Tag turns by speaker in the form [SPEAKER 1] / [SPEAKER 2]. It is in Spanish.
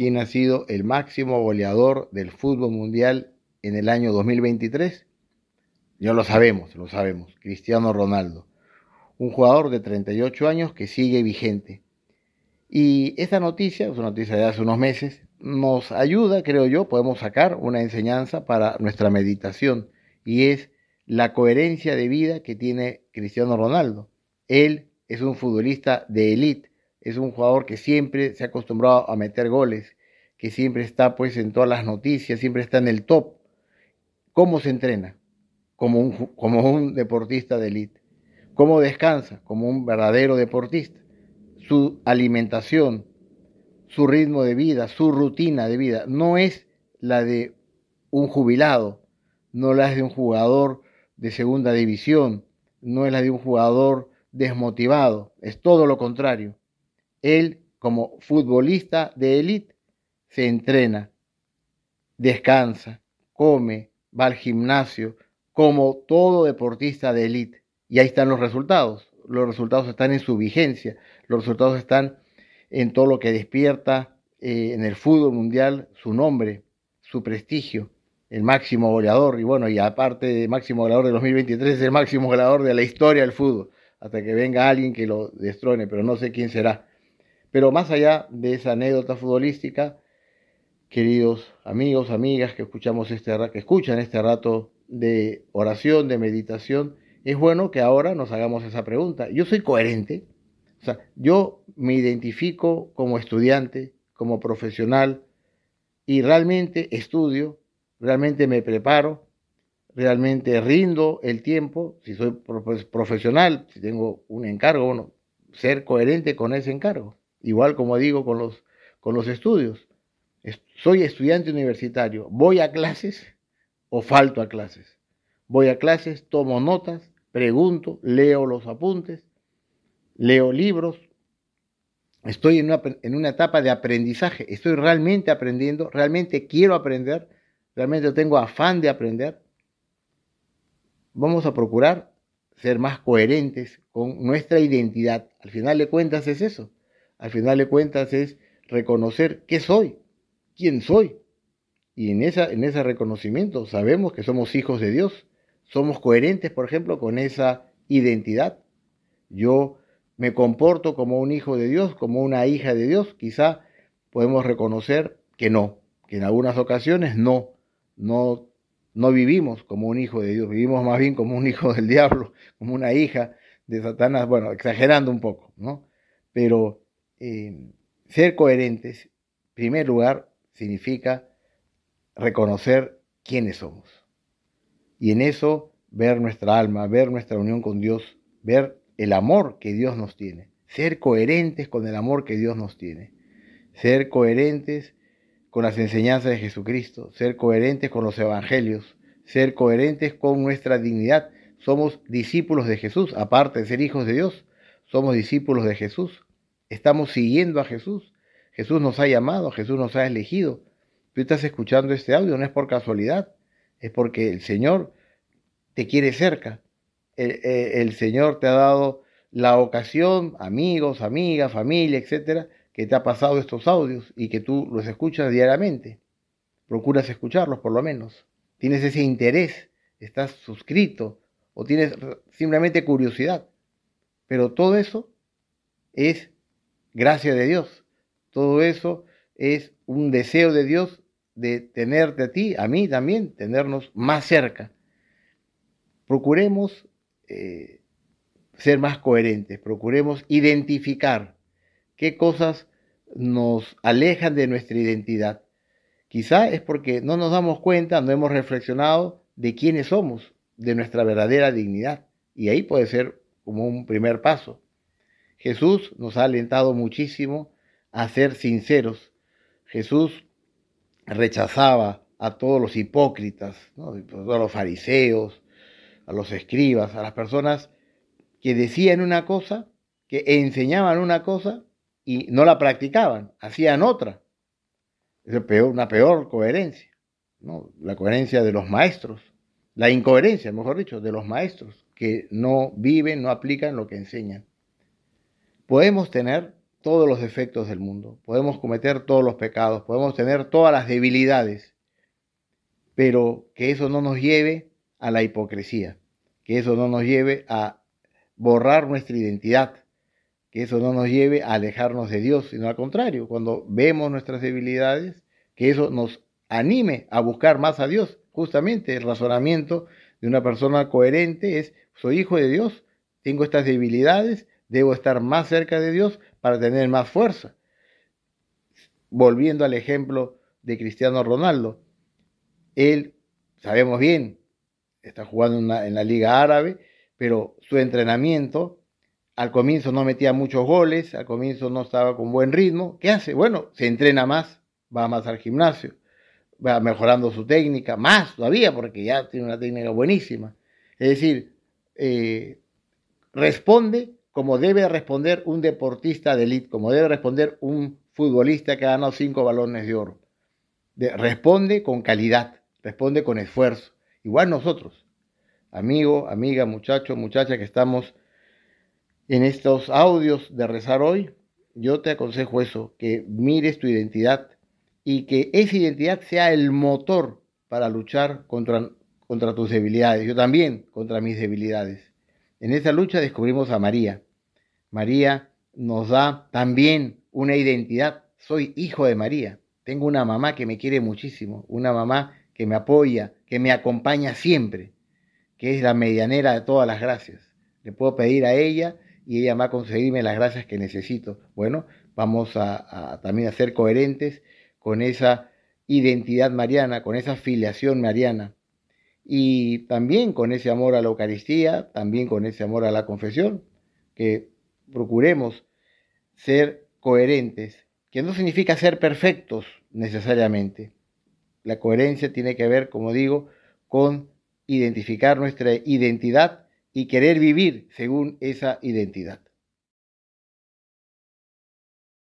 [SPEAKER 1] quién ha sido el máximo goleador del fútbol mundial en el año 2023? Ya lo sabemos, lo sabemos, Cristiano Ronaldo, un jugador de 38 años que sigue vigente. Y esta noticia, una noticia de hace unos meses, nos ayuda, creo yo, podemos sacar una enseñanza para nuestra meditación y es la coherencia de vida que tiene Cristiano Ronaldo. Él es un futbolista de élite, es un jugador que siempre se ha acostumbrado a meter goles, que siempre está pues en todas las noticias, siempre está en el top. ¿Cómo se entrena? Como un, como un deportista de élite. ¿Cómo descansa? Como un verdadero deportista. Su alimentación, su ritmo de vida, su rutina de vida, no es la de un jubilado, no la es de un jugador de segunda división, no es la de un jugador desmotivado, es todo lo contrario. Él, como futbolista de élite, se entrena, descansa, come, va al gimnasio, como todo deportista de élite. Y ahí están los resultados. Los resultados están en su vigencia, los resultados están en todo lo que despierta eh, en el fútbol mundial su nombre, su prestigio el máximo goleador, y bueno, y aparte de máximo goleador de 2023, es el máximo goleador de la historia del fútbol, hasta que venga alguien que lo destrone, pero no sé quién será. Pero más allá de esa anécdota futbolística, queridos amigos, amigas que escuchamos este que escuchan este rato de oración, de meditación, es bueno que ahora nos hagamos esa pregunta. Yo soy coherente, o sea, yo me identifico como estudiante, como profesional y realmente estudio realmente me preparo, realmente rindo el tiempo, si soy profesional, si tengo un encargo, bueno, ser coherente con ese encargo. Igual como digo con los, con los estudios. Soy estudiante universitario, voy a clases o falto a clases. Voy a clases, tomo notas, pregunto, leo los apuntes, leo libros. Estoy en una, en una etapa de aprendizaje, estoy realmente aprendiendo, realmente quiero aprender realmente tengo afán de aprender, vamos a procurar ser más coherentes con nuestra identidad. Al final de cuentas es eso. Al final de cuentas es reconocer qué soy, quién soy. Y en, esa, en ese reconocimiento sabemos que somos hijos de Dios. Somos coherentes, por ejemplo, con esa identidad. Yo me comporto como un hijo de Dios, como una hija de Dios. Quizá podemos reconocer que no, que en algunas ocasiones no, no, no vivimos como un hijo de Dios, vivimos más bien como un hijo del diablo, como una hija de Satanás, bueno, exagerando un poco, ¿no? Pero eh, ser coherentes, en primer lugar, significa reconocer quiénes somos. Y en eso ver nuestra alma, ver nuestra unión con Dios, ver el amor que Dios nos tiene. Ser coherentes con el amor que Dios nos tiene. Ser coherentes con las enseñanzas de Jesucristo, ser coherentes con los evangelios, ser coherentes con nuestra dignidad. Somos discípulos de Jesús, aparte de ser hijos de Dios, somos discípulos de Jesús. Estamos siguiendo a Jesús. Jesús nos ha llamado, Jesús nos ha elegido. Tú estás escuchando este audio, no es por casualidad, es porque el Señor te quiere cerca. El, Señor te ha dado la ocasión, amigos, amigas, familia, etcétera, que te ha pasado estos audios y que tú los escuchas diariamente. Procuras escucharlos por lo menos. Tienes ese interés, estás suscrito o tienes simplemente curiosidad. Pero todo eso es gracia de Dios. Todo eso es un deseo de Dios de tenerte a ti, a mí también, tenernos más cerca. Procuremos eh, ser más coherentes, procuremos identificar qué cosas nos alejan de nuestra identidad. Quizá es porque no nos damos cuenta, no hemos reflexionado de quiénes somos, de nuestra verdadera dignidad. Y ahí puede ser como un primer paso. Jesús nos ha alentado muchísimo a ser sinceros. Jesús rechazaba a todos los hipócritas, a los fariseos, a los escribas, a las personas que decían una cosa, que enseñaban una cosa, y no la practicaban, hacían otra. Es una peor coherencia, ¿no? la coherencia de los maestros, la incoherencia, mejor dicho, de los maestros, que no viven, no aplican lo que enseñan. Podemos tener todos los defectos del mundo, podemos cometer todos los pecados, podemos tener todas las debilidades, pero que eso no nos lleve a la hipocresía, que eso no nos lleve a borrar nuestra identidad, que eso no nos lleve a alejarnos de Dios, sino al contrario, cuando vemos nuestras debilidades, que eso nos anime a buscar más a Dios. Justamente el razonamiento de una persona coherente es, soy hijo de Dios, tengo estas debilidades, debo estar más cerca de Dios para tener más fuerza. Volviendo al ejemplo de Cristiano Ronaldo, él, sabemos bien, está jugando en la, Liga Árabe, pero su entrenamiento al comienzo no metía muchos goles, al comienzo no estaba con buen ritmo. ¿Qué hace? Bueno, se entrena más, va más al gimnasio, va mejorando su técnica, más todavía, porque ya tiene una técnica buenísima. Es decir, eh, responde como debe responder un deportista de élite, como debe responder un futbolista que ha ganado cinco balones de oro. responde con calidad, responde con esfuerzo. Igual nosotros, amigo, amiga, muchacho, muchacha que estamos en estos audios de rezar hoy, yo te aconsejo eso, que mires tu identidad y que esa identidad sea el motor para luchar contra, contra tus debilidades. Yo también contra mis debilidades. En esa lucha descubrimos a María. María nos da también una identidad. Soy hijo de María. Tengo una mamá que me quiere muchísimo, una mamá que me apoya, que me acompaña siempre, que es la medianera de todas las gracias. Le puedo pedir a ella y ella va a conseguirme las gracias que necesito. Bueno, vamos a, también ser coherentes con esa identidad mariana, con esa filiación mariana y también con ese amor a la Eucaristía, también con ese amor a la confesión, que procuremos ser coherentes, que no significa ser perfectos necesariamente. La coherencia tiene que ver, como digo, con identificar nuestra identidad y querer vivir según esa identidad.